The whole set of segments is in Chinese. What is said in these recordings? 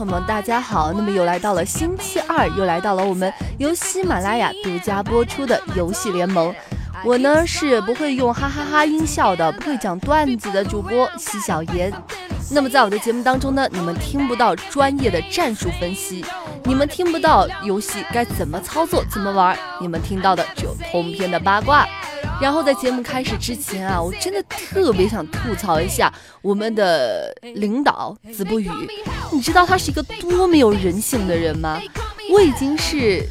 朋友们，大家好。那么又来到了星期二，又来到了我们由喜马拉雅独家播出的游戏联盟。我呢是不会用哈哈哈音效的，不会讲段子的主播西小妍。那么在我的节目当中呢，你们听不到专业的战术分析，你们听不到游戏该怎么操作、怎么玩，你们听到的只有通篇的八卦。然后在节目开始之前啊，我真的特别想吐槽一下我们的领导子不语。你知道他是一个多没有人性的人吗？我已经是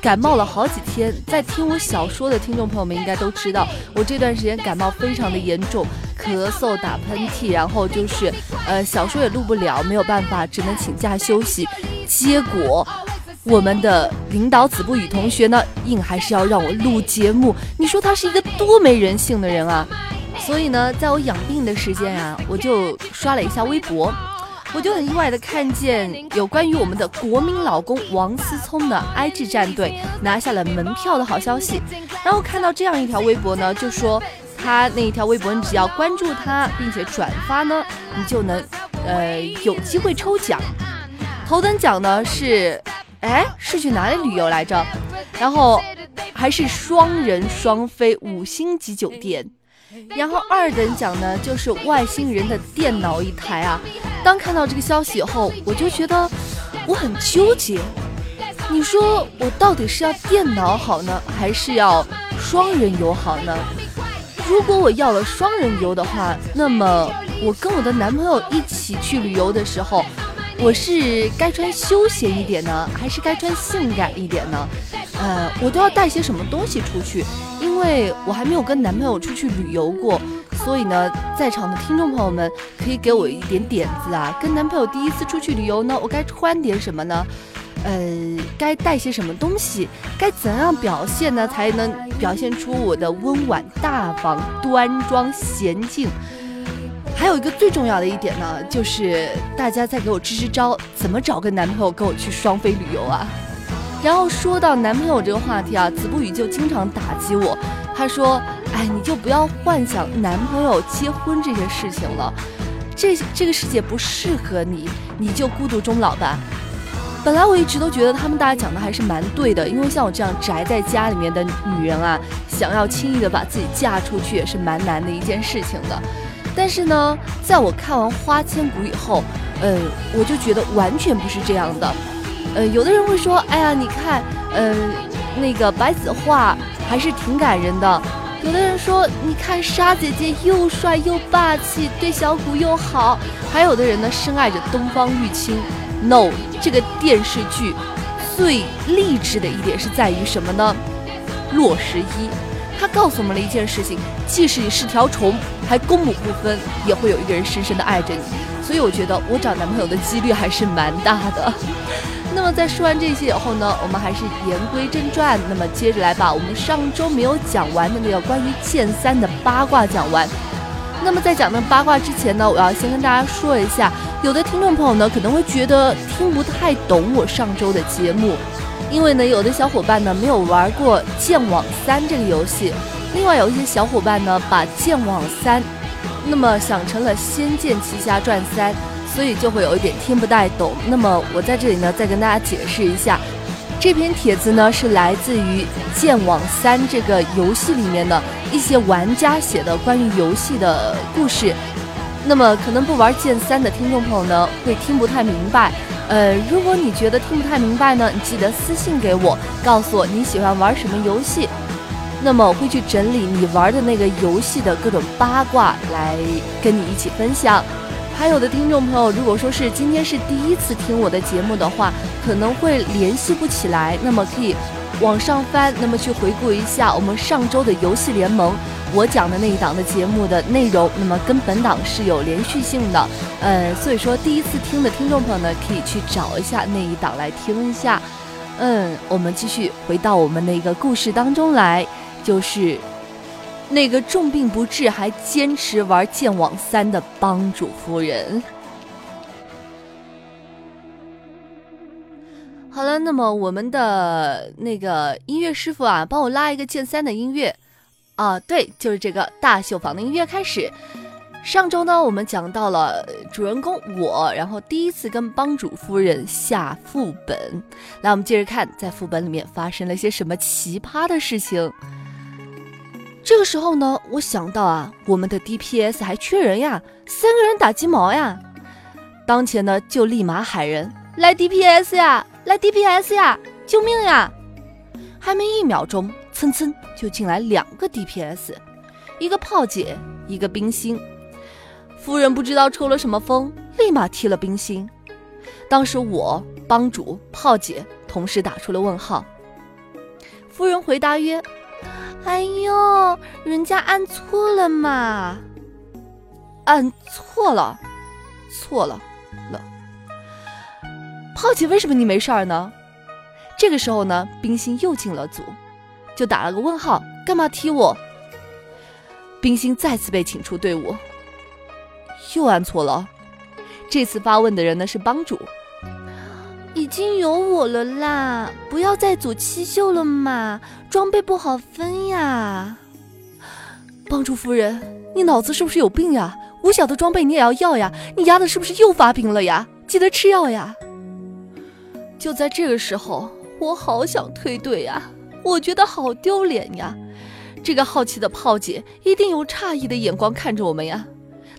感冒了好几天，在听我小说的听众朋友们应该都知道，我这段时间感冒非常的严重，咳嗽、打喷嚏，然后就是呃小说也录不了，没有办法，只能请假休息。结果。我们的领导子不语同学呢，硬还是要让我录节目。你说他是一个多没人性的人啊！所以呢，在我养病的时间啊，我就刷了一下微博，我就很意外的看见有关于我们的国民老公王思聪的 IG 战队拿下了门票的好消息。然后看到这样一条微博呢，就说他那一条微博，你只要关注他并且转发呢，你就能呃有机会抽奖。头等奖呢是。哎，是去哪里旅游来着？然后还是双人双飞五星级酒店。然后二等奖呢，就是外星人的电脑一台啊。当看到这个消息以后，我就觉得我很纠结。你说我到底是要电脑好呢，还是要双人游好呢？如果我要了双人游的话，那么我跟我的男朋友一起去旅游的时候。我是该穿休闲一点呢，还是该穿性感一点呢？呃，我都要带些什么东西出去？因为我还没有跟男朋友出去旅游过，所以呢，在场的听众朋友们可以给我一点点子啊。跟男朋友第一次出去旅游呢，我该穿点什么呢？呃，该带些什么东西？该怎样表现呢，才能表现出我的温婉大方、端庄娴静？还有一个最重要的一点呢，就是大家再给我支支招，怎么找个男朋友跟我去双飞旅游啊？然后说到男朋友这个话题啊，子不语就经常打击我，他说：“哎，你就不要幻想男朋友结婚这件事情了，这这个世界不适合你，你就孤独终老吧。”本来我一直都觉得他们大家讲的还是蛮对的，因为像我这样宅在家里面的女人啊，想要轻易的把自己嫁出去也是蛮难的一件事情的。但是呢，在我看完《花千骨》以后，呃，我就觉得完全不是这样的。呃，有的人会说，哎呀，你看，呃，那个白子画还是挺感人的。有的人说，你看沙姐姐又帅又霸气，对小骨又好。还有的人呢，深爱着东方玉清。No，这个电视剧最励志的一点是在于什么呢？洛十一。他告诉我们了一件事情：即使你是条虫，还公母不分，也会有一个人深深的爱着你。所以我觉得我找男朋友的几率还是蛮大的。那么在说完这些以后呢，我们还是言归正传。那么接着来把我们上周没有讲完的那个关于剑三的八卦讲完。那么在讲那八卦之前呢，我要先跟大家说一下，有的听众朋友呢可能会觉得听不太懂我上周的节目。因为呢，有的小伙伴呢没有玩过《剑网三》这个游戏，另外有一些小伙伴呢把《剑网三》那么想成了《仙剑奇侠传三》，所以就会有一点听不太懂。那么我在这里呢再跟大家解释一下，这篇帖子呢是来自于《剑网三》这个游戏里面的一些玩家写的关于游戏的故事。那么可能不玩剑三的听众朋友呢会听不太明白。呃，如果你觉得听不太明白呢，你记得私信给我，告诉我你喜欢玩什么游戏，那么我会去整理你玩的那个游戏的各种八卦来跟你一起分享。还有的听众朋友，如果说是今天是第一次听我的节目的话，可能会联系不起来，那么可以往上翻，那么去回顾一下我们上周的游戏联盟。我讲的那一档的节目的内容，那么跟本档是有连续性的，呃，所以说第一次听的听众朋友呢，可以去找一下那一档来听一下。嗯，我们继续回到我们那个故事当中来，就是那个重病不治还坚持玩剑网三的帮主夫人。好了，那么我们的那个音乐师傅啊，帮我拉一个剑三的音乐。啊，对，就是这个大秀坊的音乐开始。上周呢，我们讲到了主人公我，然后第一次跟帮主夫人下副本。来，我们接着看，在副本里面发生了些什么奇葩的事情。这个时候呢，我想到啊，我们的 DPS 还缺人呀，三个人打鸡毛呀。当前呢，就立马喊人来 DPS 呀，来 DPS 呀，救命呀！还没一秒钟，蹭蹭就进来两个 DPS，一个炮姐，一个冰心。夫人不知道抽了什么风，立马踢了冰心。当时我帮主炮姐同时打出了问号。夫人回答曰：“哎呦，人家按错了嘛，按错了，错了了。炮姐，为什么你没事儿呢？”这个时候呢，冰心又进了组，就打了个问号，干嘛踢我？冰心再次被请出队伍。又按错了，这次发问的人呢是帮主，已经有我了啦，不要再组七秀了嘛，装备不好分呀。帮主夫人，你脑子是不是有病呀？五小的装备你也要要呀？你丫的是不是又发病了呀？记得吃药呀。就在这个时候，我好想退队呀，我觉得好丢脸呀。这个好奇的炮姐一定用诧异的眼光看着我们呀。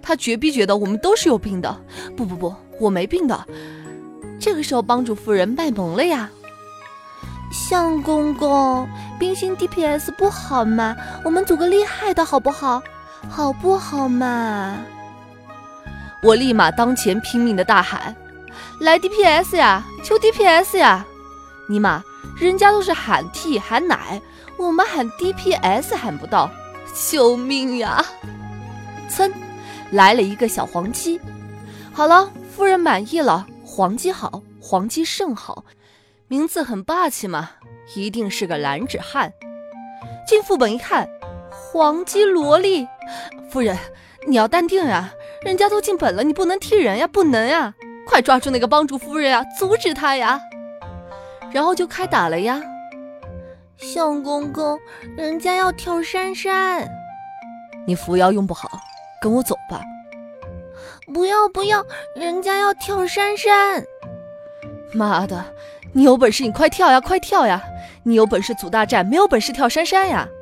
她绝逼觉得我们都是有病的，不不不，我没病的。这个时候，帮主夫人卖萌了呀，相公公，冰心 DPS 不好嘛，我们组个厉害的好不好？好不好嘛？我立马当前拼命的大喊：“来 DPS 呀，求 DPS 呀！”尼玛，人家都是喊 T 喊奶，我们喊 DPS 喊不到，救命呀！噌。来了一个小黄鸡，好了，夫人满意了。黄鸡好，黄鸡甚好，名字很霸气嘛，一定是个男子汉。进副本一看，黄鸡萝莉，夫人你要淡定呀，人家都进本了，你不能踢人呀，不能呀，快抓住那个帮主夫人呀，阻止他呀。然后就开打了呀，相公公，人家要跳山山，你扶摇用不好。跟我走吧！不要不要，人家要跳山山！妈的，你有本事你快跳呀，快跳呀！你有本事组大战，没有本事跳山山呀！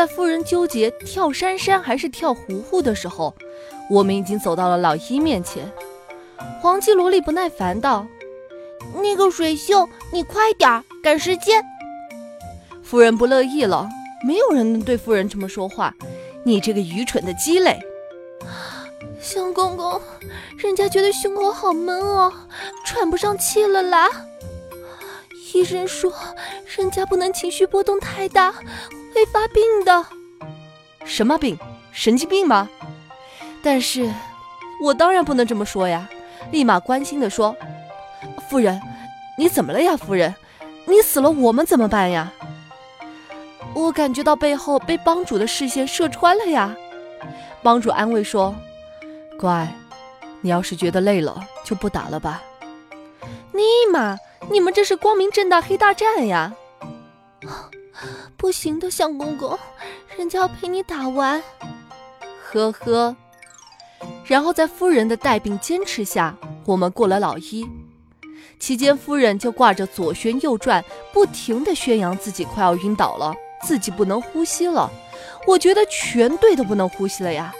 在夫人纠结跳杉杉还是跳糊糊的时候。我们已经走到了老一面前，黄鸡萝莉不耐烦道：“那个水秀，你快点儿，赶时间。”夫人不乐意了，没有人能对夫人这么说话。你这个愚蠢的鸡肋！相公公，人家觉得胸口好闷哦，喘不上气了啦。医生说，人家不能情绪波动太大，会发病的。什么病？神经病吗？但是，我当然不能这么说呀！立马关心的说：“夫人，你怎么了呀？夫人，你死了，我们怎么办呀？”我感觉到背后被帮主的视线射穿了呀！帮主安慰说：“乖，你要是觉得累了，就不打了吧。”尼玛，你们这是光明正大黑大战呀！不行的，相公公，人家要陪你打完。呵呵。然后在夫人的带病坚持下，我们过了老一。期间，夫人就挂着左旋右转，不停地宣扬自己快要晕倒了，自己不能呼吸了。我觉得全队都不能呼吸了呀。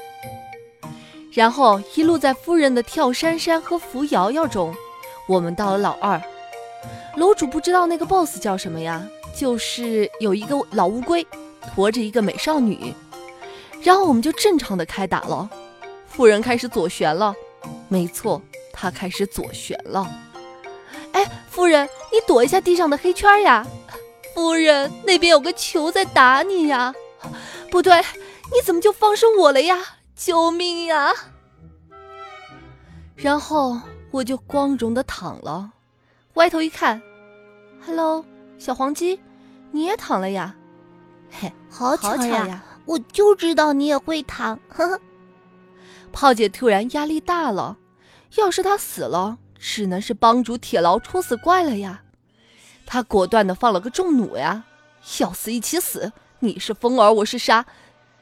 然后一路在夫人的跳山山和扶摇摇中，我们到了老二。楼主不知道那个 boss 叫什么呀？就是有一个老乌龟驮着一个美少女，然后我们就正常的开打了。夫人开始左旋了，没错，她开始左旋了。哎，夫人，你躲一下地上的黑圈呀！夫人，那边有个球在打你呀！不对，你怎么就放生我了呀？救命呀！然后我就光荣的躺了，歪头一看，Hello，小黄鸡，你也躺了呀？嘿，好巧呀！我就知道你也会躺，呵呵。炮姐突然压力大了，要是她死了，只能是帮主铁牢戳死怪了呀。她果断的放了个重弩呀，要死一起死，你是风儿，我是沙，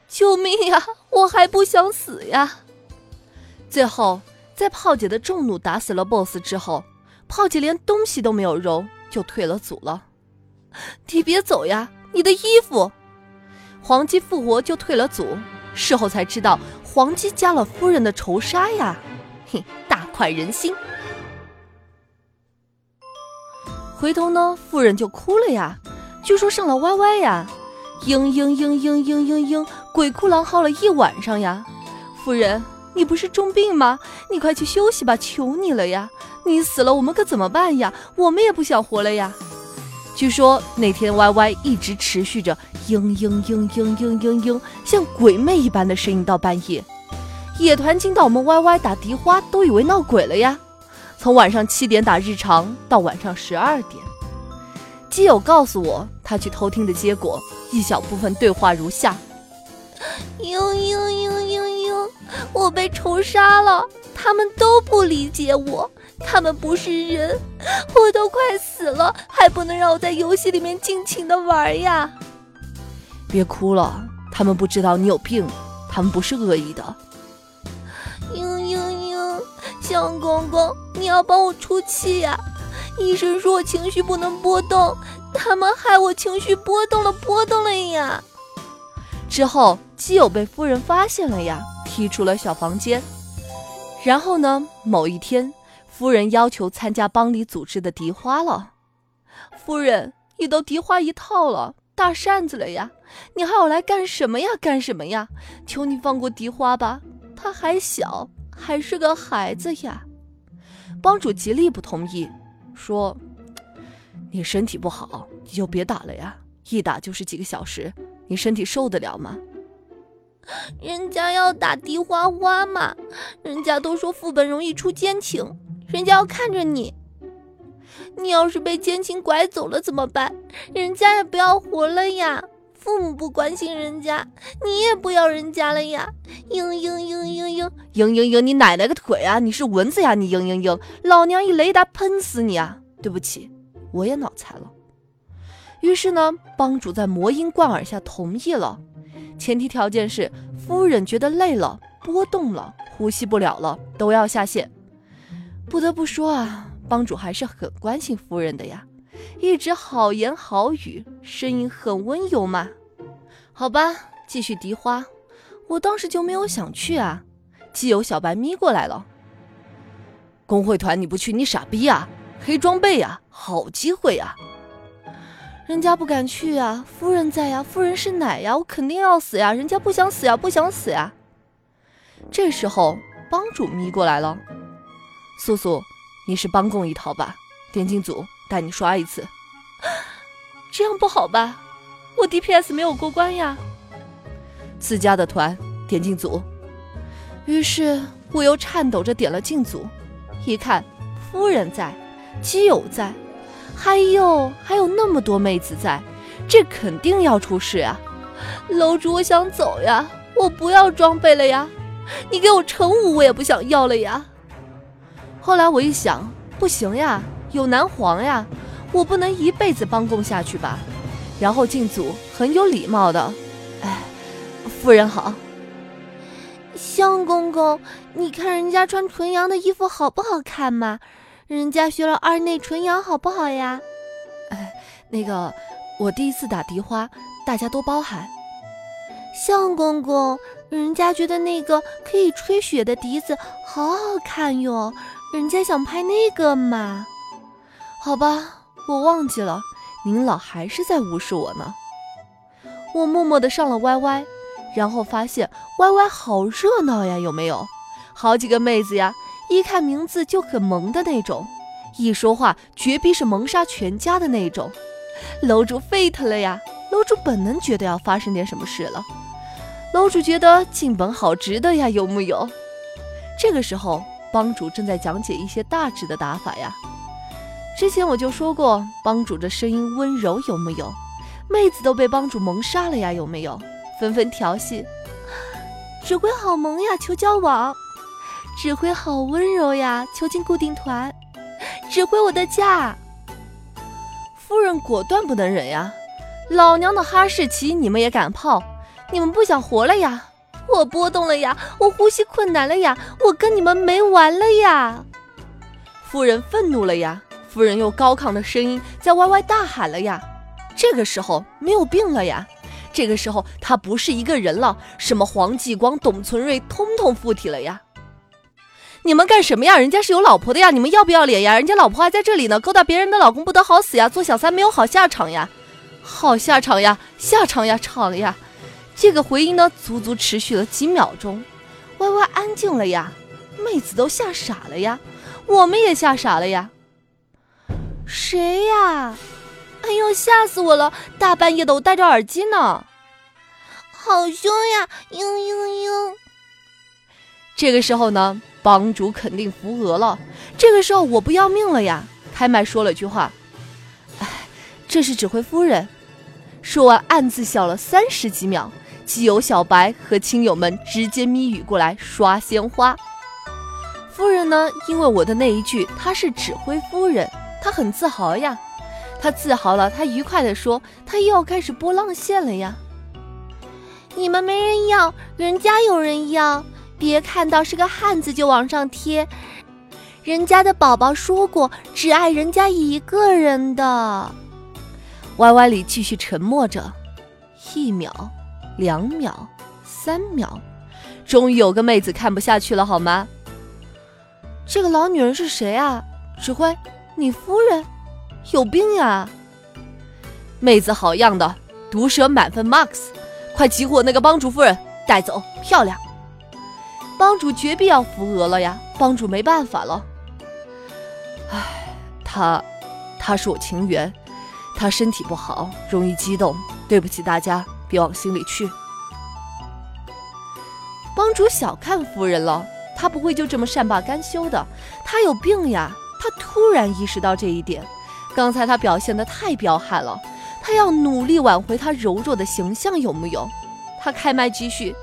救命呀！我还不想死呀。最后，在炮姐的重弩打死了 BOSS 之后，炮姐连东西都没有揉，就退了组了。你别走呀，你的衣服。黄鸡复活就退了组，事后才知道黄鸡加了夫人的仇杀呀，哼，大快人心。回头呢，夫人就哭了呀，据说上了歪歪呀，嘤嘤嘤嘤嘤嘤嘤，鬼哭狼嚎了一晚上呀。夫人，你不是重病吗？你快去休息吧，求你了呀！你死了，我们可怎么办呀？我们也不想活了呀。据说那天 Y Y 一直持续着嘤嘤嘤嘤嘤嘤嘤，像鬼魅一般的声音到半夜。野团惊到我们 Y Y 打笛花都以为闹鬼了呀。从晚上七点打日常到晚上十二点，基友告诉我他去偷听的结果，一小部分对话如下：嘤嘤嘤嘤嘤，我被仇杀了，他们都不理解我。他们不是人，我都快死了，还不能让我在游戏里面尽情的玩呀！别哭了，他们不知道你有病，他们不是恶意的。嘤嘤嘤，相公公，你要帮我出气呀！医生说我情绪不能波动，他们害我情绪波动了，波动了呀！之后基友被夫人发现了呀，踢出了小房间。然后呢，某一天。夫人要求参加帮里组织的笛花了。夫人，你都笛花一套了，大扇子了呀，你还要来干什么呀？干什么呀？求你放过笛花吧，他还小，还是个孩子呀。帮主极力不同意，说：“你身体不好，你就别打了呀，一打就是几个小时，你身体受得了吗？”人家要打笛花花嘛，人家都说副本容易出奸情。人家要看着你，你要是被奸情拐走了怎么办？人家也不要活了呀！父母不关心人家，你也不要人家了呀！嘤嘤嘤嘤嘤嘤嘤嘤！你奶奶个腿啊！你是蚊子呀！你嘤嘤嘤！老娘一雷达喷死你啊！对不起，我也脑残了。于是呢，帮主在魔音贯耳下同意了，前提条件是夫人觉得累了、波动了、呼吸不了了，都要下线。不得不说啊，帮主还是很关心夫人的呀，一直好言好语，声音很温柔嘛。好吧，继续笛花。我当时就没有想去啊，基友小白咪过来了。工会团你不去，你傻逼啊！黑装备呀，好机会呀！人家不敢去啊，夫人在呀，夫人是奶呀，我肯定要死呀！人家不想死呀，不想死呀。这时候帮主咪过来了。素素，你是帮贡一套吧？点进组带你刷一次，这样不好吧？我 DPS 没有过关呀。自家的团点进组，于是我又颤抖着点了进组，一看夫人在，基友在，还有还有那么多妹子在，这肯定要出事啊！楼主，我想走呀，我不要装备了呀，你给我成五我也不想要了呀。后来我一想，不行呀，有男皇呀，我不能一辈子帮贡下去吧。然后进组，很有礼貌的，哎，夫人好。相公公，你看人家穿纯阳的衣服好不好看嘛？人家学了二内纯阳好不好呀？哎，那个，我第一次打笛花，大家多包涵。相公公，人家觉得那个可以吹雪的笛子好好看哟。人家想拍那个嘛？好吧，我忘记了，您老还是在无视我呢。我默默的上了 YY，然后发现 YY 好热闹呀，有没有？好几个妹子呀，一看名字就很萌的那种，一说话绝逼是萌杀全家的那种。楼主 fit 了呀！楼主本能觉得要发生点什么事了。楼主觉得进本好值得呀，有木有？这个时候。帮主正在讲解一些大致的打法呀。之前我就说过，帮主的声音温柔，有木有？妹子都被帮主萌杀了呀，有没有？纷纷调戏，指挥好萌呀，求交往。指挥好温柔呀，囚禁固定团，指挥我的驾。夫人果断不能忍呀，老娘的哈士奇你们也敢泡？你们不想活了呀？我波动了呀，我呼吸困难了呀，我跟你们没完了呀！夫人愤怒了呀，夫人用高亢的声音在歪歪大喊了呀。这个时候没有病了呀，这个时候他不是一个人了，什么黄继光、董存瑞通通附体了呀！你们干什么呀？人家是有老婆的呀，你们要不要脸呀？人家老婆还在这里呢，勾搭别人的老公不得好死呀，做小三没有好下场呀，好下场呀，下场呀，场呀！这个回音呢，足足持续了几秒钟，歪歪安静了呀，妹子都吓傻了呀，我们也吓傻了呀。谁呀？哎呦，吓死我了！大半夜的，我戴着耳机呢，好凶呀！嘤嘤嘤。这个时候呢，帮主肯定扶额了。这个时候我不要命了呀！开麦说了句话：“哎，这是指挥夫人。”说完暗自笑了三十几秒。基友小白和亲友们直接咪语过来刷鲜花。夫人呢？因为我的那一句，她是指挥夫人，她很自豪呀。她自豪了，她愉快地说：“她又要开始波浪线了呀。”你们没人要，人家有人要。别看到是个汉子就往上贴，人家的宝宝说过，只爱人家一个人的。歪歪里继续沉默着，一秒。两秒，三秒，终于有个妹子看不下去了，好吗？这个老女人是谁啊？指挥，你夫人有病呀！妹子好样的，毒舌满分 max，快集火那个帮主夫人带走，漂亮！帮主绝必要扶额了呀，帮主没办法了。唉，他，他是我情缘，他身体不好，容易激动，对不起大家。别往心里去。帮主小看夫人了，他不会就这么善罢甘休的。他有病呀！他突然意识到这一点。刚才他表现的太彪悍了，他要努力挽回他柔弱的形象，有木有？他开麦继续：“，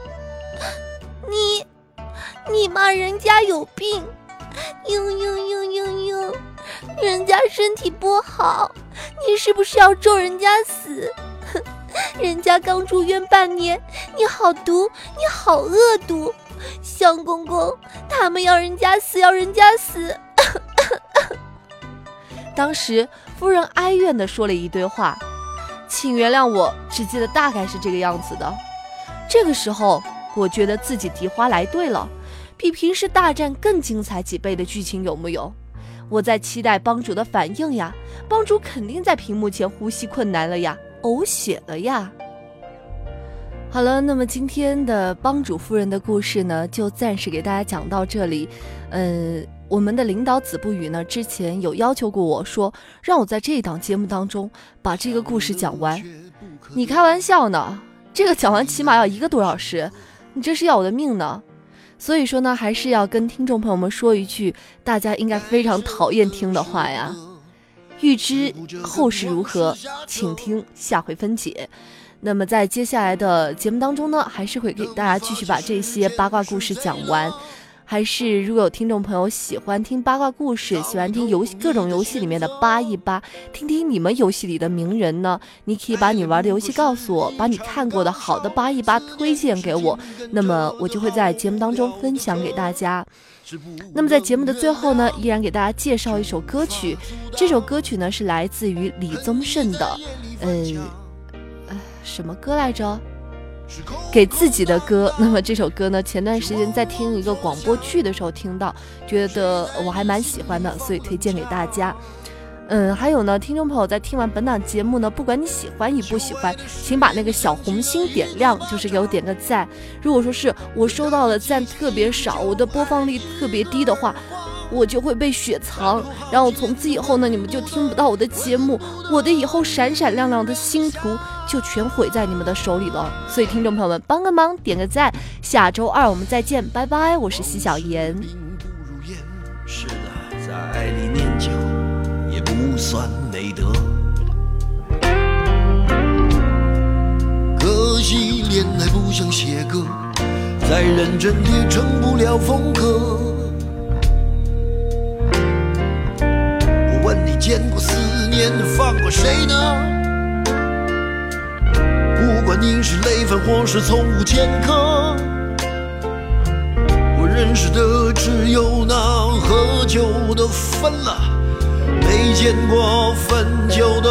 你骂人家有病，嘤嘤嘤嘤嘤，人家身体不好，你是不是要咒人家死？”哼 人家刚住院半年，你好毒，你好恶毒，相公公，他们要人家死，要人家死。当时夫人哀怨地说了一堆话，请原谅我，只记得大概是这个样子的。这个时候，我觉得自己荻花来对了，比平时大战更精彩几倍的剧情有木有？我在期待帮主的反应呀，帮主肯定在屏幕前呼吸困难了呀。呕血了呀！好了，那么今天的帮主夫人的故事呢，就暂时给大家讲到这里。嗯，我们的领导子不语呢，之前有要求过我说，让我在这一档节目当中把这个故事讲完。你开玩笑呢？这个讲完起码要一个多小时，你这是要我的命呢！所以说呢，还是要跟听众朋友们说一句，大家应该非常讨厌听的话呀。欲知后事如何，请听下回分解。那么在接下来的节目当中呢，还是会给大家继续把这些八卦故事讲完。还是如果有听众朋友喜欢听八卦故事，喜欢听游戏各种游戏里面的扒一扒，听听你们游戏里的名人呢？你可以把你玩的游戏告诉我，把你看过的好的扒一扒推荐给我，那么我就会在节目当中分享给大家。那么在节目的最后呢，依然给大家介绍一首歌曲，这首歌曲呢是来自于李宗盛的，嗯，呃，什么歌来着？给自己的歌。那么这首歌呢，前段时间在听一个广播剧的时候听到，觉得我还蛮喜欢的，所以推荐给大家。嗯，还有呢，听众朋友在听完本档节目呢，不管你喜欢与不喜欢，请把那个小红心点亮，就是给我点个赞。如果说是我收到的赞特别少，我的播放率特别低的话，我就会被雪藏，然后从此以后呢，你们就听不到我的节目，我的以后闪闪亮亮的星途就全毁在你们的手里了。所以听众朋友们帮个忙，点个赞，下周二我们再见，拜拜，我是西小妍。是的，在爱里念旧。也不算美德，可惜恋爱不像写歌，再认真也成不了风格。放过谁呢？不管你是累犯或是从无前科，我认识的只有那喝酒的分了，没见过分酒的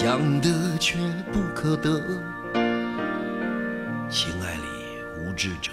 想得却不可得，情爱里无知者。